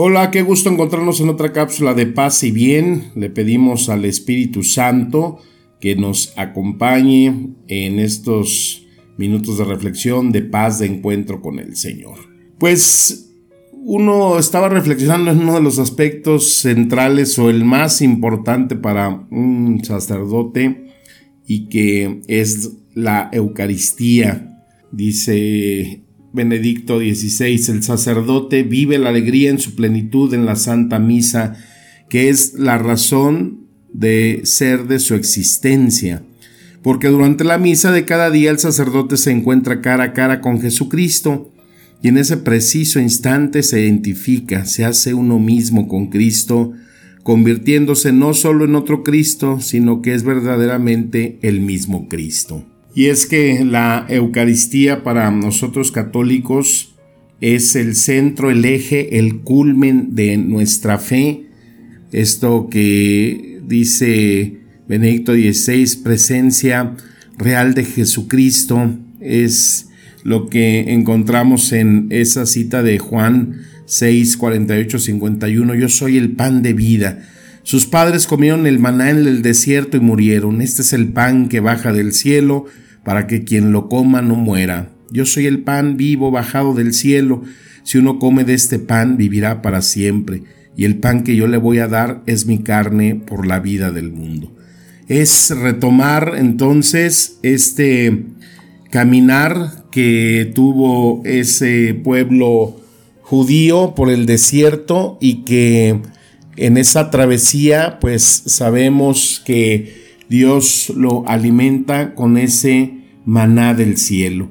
Hola, qué gusto encontrarnos en otra cápsula de paz y bien. Le pedimos al Espíritu Santo que nos acompañe en estos minutos de reflexión, de paz, de encuentro con el Señor. Pues uno estaba reflexionando en uno de los aspectos centrales o el más importante para un sacerdote y que es la Eucaristía. Dice Benedicto XVI, el sacerdote vive la alegría en su plenitud en la Santa Misa, que es la razón de ser de su existencia. Porque durante la misa de cada día el sacerdote se encuentra cara a cara con Jesucristo y en ese preciso instante se identifica, se hace uno mismo con Cristo, convirtiéndose no solo en otro Cristo, sino que es verdaderamente el mismo Cristo. Y es que la Eucaristía para nosotros católicos es el centro, el eje, el culmen de nuestra fe. Esto que dice Benedicto XVI, presencia real de Jesucristo, es lo que encontramos en esa cita de Juan 6, 48, 51. Yo soy el pan de vida. Sus padres comieron el maná en el desierto y murieron. Este es el pan que baja del cielo para que quien lo coma no muera. Yo soy el pan vivo bajado del cielo. Si uno come de este pan, vivirá para siempre. Y el pan que yo le voy a dar es mi carne por la vida del mundo. Es retomar entonces este caminar que tuvo ese pueblo judío por el desierto y que en esa travesía pues sabemos que Dios lo alimenta con ese maná del cielo.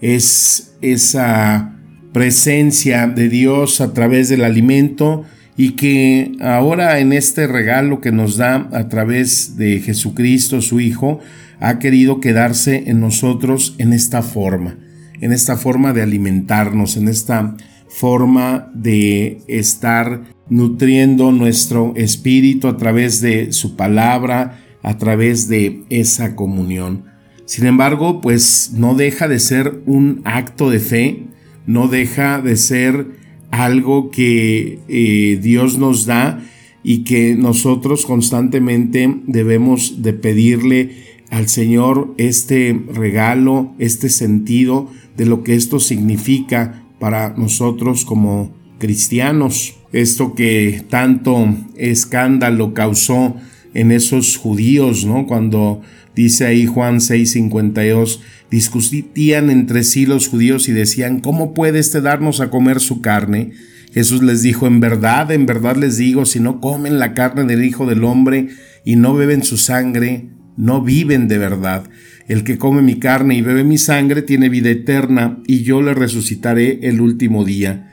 Es esa presencia de Dios a través del alimento y que ahora en este regalo que nos da a través de Jesucristo su Hijo, ha querido quedarse en nosotros en esta forma, en esta forma de alimentarnos, en esta forma de estar nutriendo nuestro espíritu a través de su palabra, a través de esa comunión. Sin embargo, pues no deja de ser un acto de fe, no deja de ser algo que eh, Dios nos da y que nosotros constantemente debemos de pedirle al Señor este regalo, este sentido de lo que esto significa para nosotros como cristianos. Esto que tanto escándalo causó en esos judíos, ¿no? Cuando dice ahí Juan 6:52, discutían entre sí los judíos y decían, ¿cómo puede este darnos a comer su carne? Jesús les dijo, en verdad, en verdad les digo, si no comen la carne del Hijo del Hombre y no beben su sangre, no viven de verdad. El que come mi carne y bebe mi sangre tiene vida eterna, y yo le resucitaré el último día.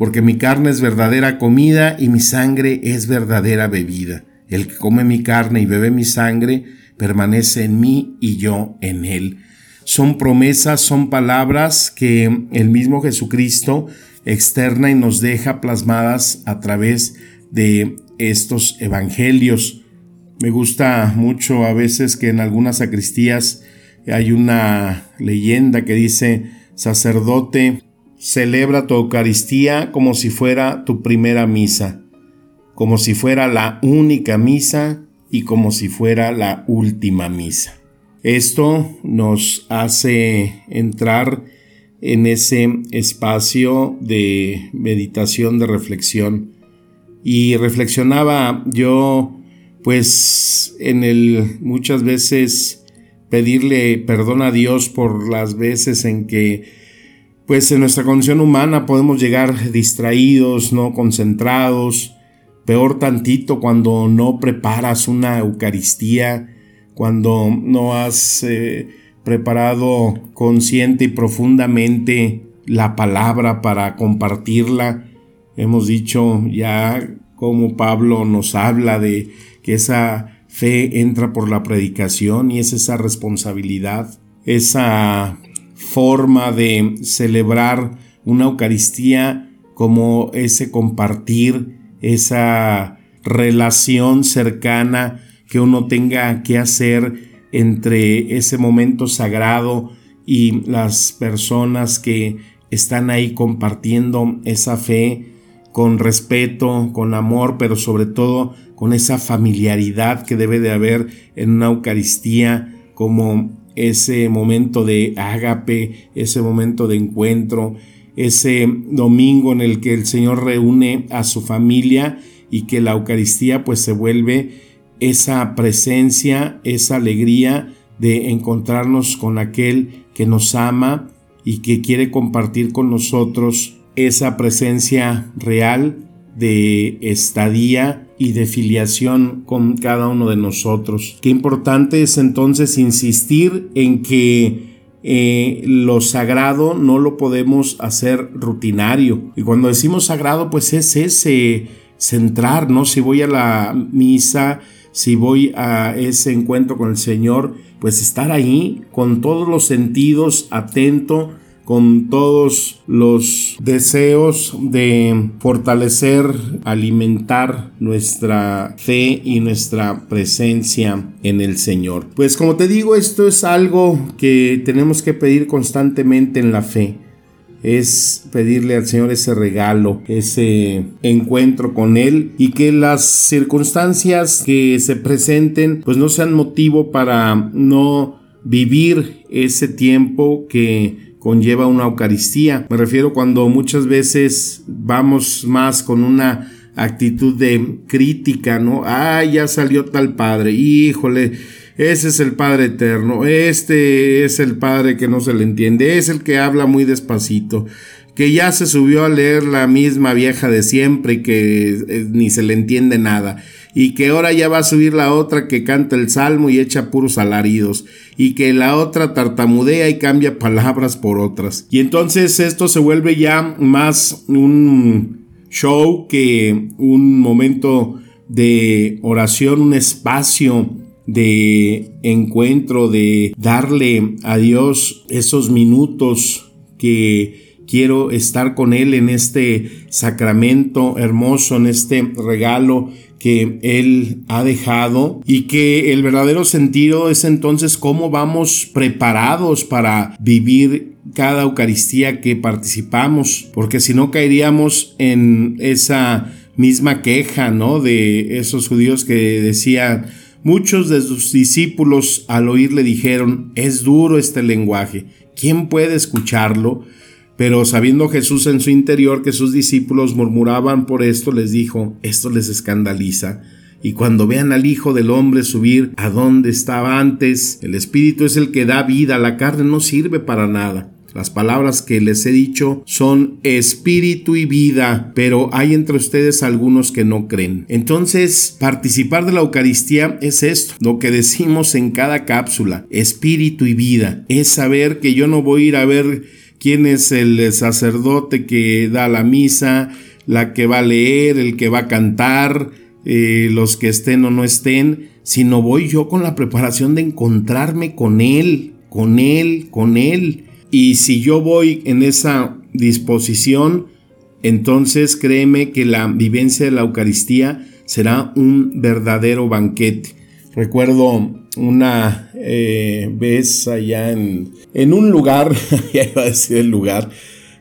Porque mi carne es verdadera comida y mi sangre es verdadera bebida. El que come mi carne y bebe mi sangre permanece en mí y yo en él. Son promesas, son palabras que el mismo Jesucristo externa y nos deja plasmadas a través de estos evangelios. Me gusta mucho a veces que en algunas sacristías hay una leyenda que dice, sacerdote, celebra tu Eucaristía como si fuera tu primera misa, como si fuera la única misa y como si fuera la última misa. Esto nos hace entrar en ese espacio de meditación, de reflexión. Y reflexionaba yo pues en el muchas veces pedirle perdón a Dios por las veces en que pues en nuestra condición humana podemos llegar distraídos, no concentrados, peor tantito cuando no preparas una Eucaristía, cuando no has eh, preparado consciente y profundamente la palabra, para compartirla. Hemos dicho ya como Pablo nos habla de que esa fe entra por la predicación y es esa responsabilidad, esa forma de celebrar una Eucaristía como ese compartir, esa relación cercana que uno tenga que hacer entre ese momento sagrado y las personas que están ahí compartiendo esa fe con respeto, con amor, pero sobre todo con esa familiaridad que debe de haber en una Eucaristía como ese momento de ágape, ese momento de encuentro, ese domingo en el que el Señor reúne a su familia y que la Eucaristía pues se vuelve esa presencia, esa alegría de encontrarnos con aquel que nos ama y que quiere compartir con nosotros esa presencia real de estadía y de filiación con cada uno de nosotros. Qué importante es entonces insistir en que eh, lo sagrado no lo podemos hacer rutinario. Y cuando decimos sagrado, pues es ese centrar, ¿no? Si voy a la misa, si voy a ese encuentro con el Señor, pues estar ahí con todos los sentidos, atento, con todos los deseos de fortalecer, alimentar nuestra fe y nuestra presencia en el Señor. Pues como te digo, esto es algo que tenemos que pedir constantemente en la fe es pedirle al Señor ese regalo, ese encuentro con Él y que las circunstancias que se presenten pues no sean motivo para no vivir ese tiempo que conlleva una Eucaristía. Me refiero cuando muchas veces vamos más con una actitud de crítica, ¿no? Ah, ya salió tal padre, híjole, ese es el Padre eterno, este es el Padre que no se le entiende, es el que habla muy despacito, que ya se subió a leer la misma vieja de siempre y que eh, ni se le entiende nada, y que ahora ya va a subir la otra que canta el salmo y echa puros alaridos, y que la otra tartamudea y cambia palabras por otras. Y entonces esto se vuelve ya más un show que un momento de oración, un espacio de encuentro, de darle a Dios esos minutos que quiero estar con Él en este sacramento hermoso, en este regalo que Él ha dejado y que el verdadero sentido es entonces cómo vamos preparados para vivir cada Eucaristía que participamos, porque si no caeríamos en esa misma queja, ¿no? De esos judíos que decían, Muchos de sus discípulos al oírle dijeron, es duro este lenguaje, ¿quién puede escucharlo? Pero sabiendo Jesús en su interior que sus discípulos murmuraban por esto, les dijo, esto les escandaliza. Y cuando vean al Hijo del Hombre subir a donde estaba antes, el Espíritu es el que da vida, la carne no sirve para nada. Las palabras que les he dicho son espíritu y vida, pero hay entre ustedes algunos que no creen. Entonces, participar de la Eucaristía es esto, lo que decimos en cada cápsula, espíritu y vida. Es saber que yo no voy a ir a ver quién es el sacerdote que da la misa, la que va a leer, el que va a cantar, eh, los que estén o no estén, sino voy yo con la preparación de encontrarme con Él, con Él, con Él. Y si yo voy en esa disposición, entonces créeme que la vivencia de la Eucaristía será un verdadero banquete. Recuerdo una eh, vez allá en, en un lugar, ya iba a decir el lugar,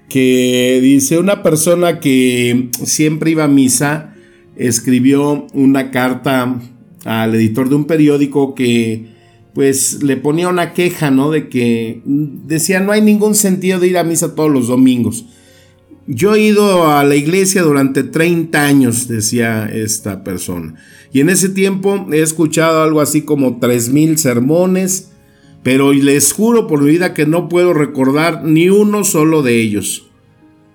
que dice una persona que siempre iba a misa, escribió una carta al editor de un periódico que pues le ponía una queja, ¿no? De que decía, no hay ningún sentido de ir a misa todos los domingos. Yo he ido a la iglesia durante 30 años, decía esta persona. Y en ese tiempo he escuchado algo así como 3.000 sermones, pero les juro por mi vida que no puedo recordar ni uno solo de ellos.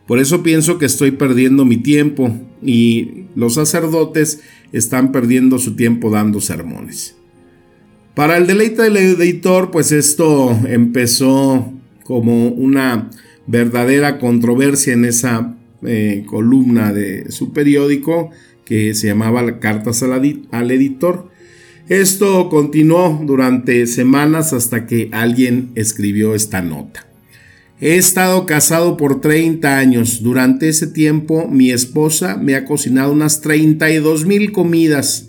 Por eso pienso que estoy perdiendo mi tiempo y los sacerdotes están perdiendo su tiempo dando sermones. Para el deleite del editor, pues esto empezó como una verdadera controversia en esa eh, columna de su periódico que se llamaba Cartas al Editor. Esto continuó durante semanas hasta que alguien escribió esta nota. He estado casado por 30 años. Durante ese tiempo mi esposa me ha cocinado unas 32 mil comidas,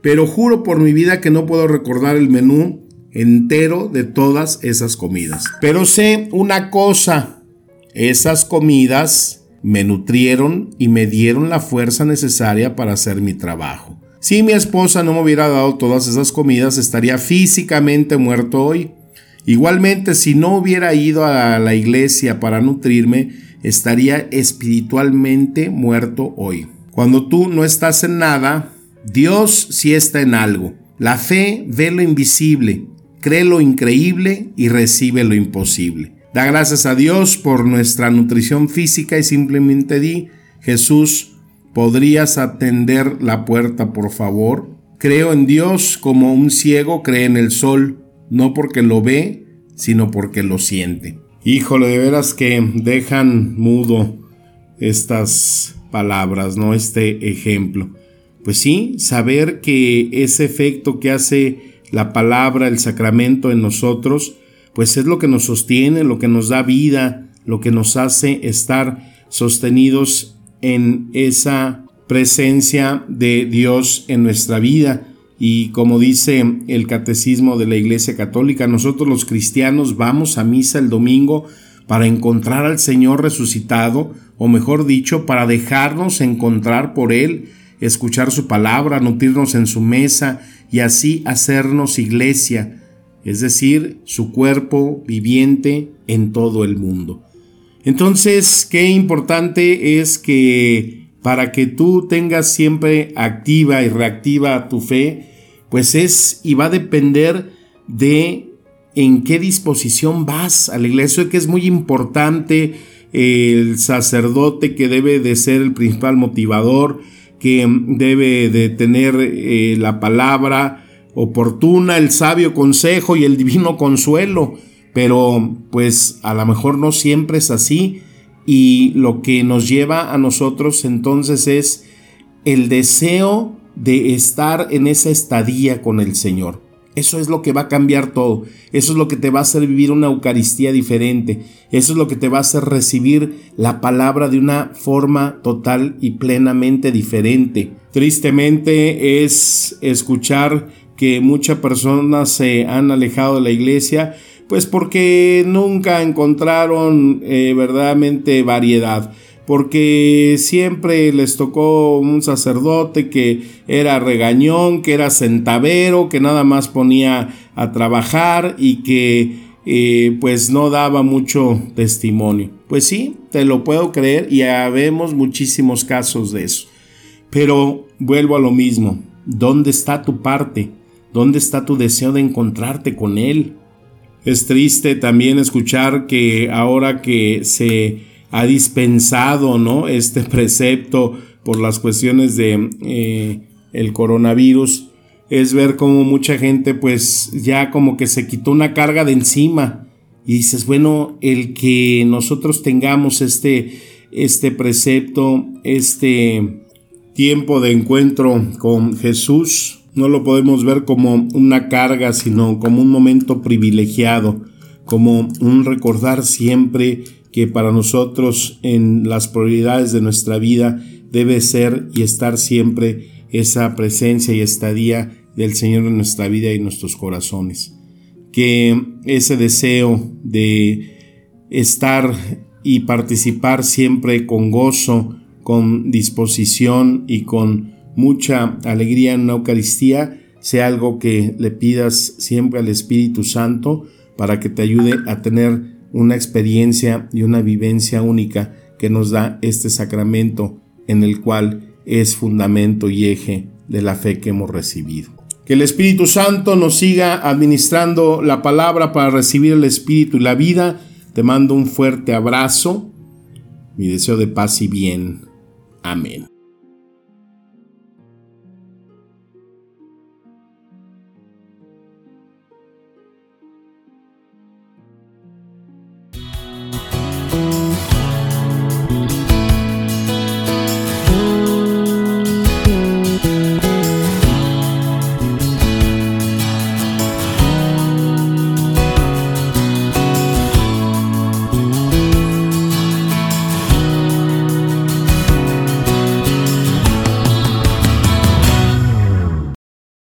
pero juro por mi vida que no puedo recordar el menú entero de todas esas comidas. Pero sé una cosa, esas comidas me nutrieron y me dieron la fuerza necesaria para hacer mi trabajo. Si mi esposa no me hubiera dado todas esas comidas, estaría físicamente muerto hoy. Igualmente, si no hubiera ido a la iglesia para nutrirme, estaría espiritualmente muerto hoy. Cuando tú no estás en nada, Dios sí está en algo. La fe ve lo invisible, cree lo increíble y recibe lo imposible. Da gracias a Dios por nuestra nutrición física y simplemente di, Jesús, ¿podrías atender la puerta por favor? Creo en Dios como un ciego cree en el sol no porque lo ve, sino porque lo siente. Híjole, de veras que dejan mudo estas palabras, ¿no? Este ejemplo. Pues sí, saber que ese efecto que hace la palabra, el sacramento en nosotros, pues es lo que nos sostiene, lo que nos da vida, lo que nos hace estar sostenidos en esa presencia de Dios en nuestra vida. Y como dice el catecismo de la Iglesia Católica, nosotros los cristianos vamos a misa el domingo para encontrar al Señor resucitado, o mejor dicho, para dejarnos encontrar por Él, escuchar su palabra, nutrirnos en su mesa y así hacernos iglesia, es decir, su cuerpo viviente en todo el mundo. Entonces, qué importante es que para que tú tengas siempre activa y reactiva tu fe, pues es y va a depender de en qué disposición vas a la iglesia, que es muy importante el sacerdote que debe de ser el principal motivador, que debe de tener eh, la palabra oportuna, el sabio consejo y el divino consuelo, pero pues a lo mejor no siempre es así y lo que nos lleva a nosotros entonces es el deseo de estar en esa estadía con el Señor. Eso es lo que va a cambiar todo. Eso es lo que te va a hacer vivir una Eucaristía diferente. Eso es lo que te va a hacer recibir la palabra de una forma total y plenamente diferente. Tristemente es escuchar que muchas personas se han alejado de la iglesia pues porque nunca encontraron eh, verdaderamente variedad porque siempre les tocó un sacerdote que era regañón, que era centavero, que nada más ponía a trabajar y que eh, pues no daba mucho testimonio. Pues sí, te lo puedo creer y habemos muchísimos casos de eso. Pero vuelvo a lo mismo, ¿dónde está tu parte? ¿Dónde está tu deseo de encontrarte con Él? Es triste también escuchar que ahora que se ha dispensado ¿no? este precepto por las cuestiones de eh, el coronavirus, es ver como mucha gente pues ya como que se quitó una carga de encima y dices, bueno, el que nosotros tengamos este, este precepto, este tiempo de encuentro con Jesús, no lo podemos ver como una carga, sino como un momento privilegiado, como un recordar siempre que para nosotros en las prioridades de nuestra vida debe ser y estar siempre esa presencia y estadía del Señor en nuestra vida y nuestros corazones. Que ese deseo de estar y participar siempre con gozo, con disposición y con mucha alegría en una Eucaristía sea algo que le pidas siempre al Espíritu Santo para que te ayude a tener una experiencia y una vivencia única que nos da este sacramento en el cual es fundamento y eje de la fe que hemos recibido. Que el Espíritu Santo nos siga administrando la palabra para recibir el Espíritu y la vida. Te mando un fuerte abrazo. Mi deseo de paz y bien. Amén.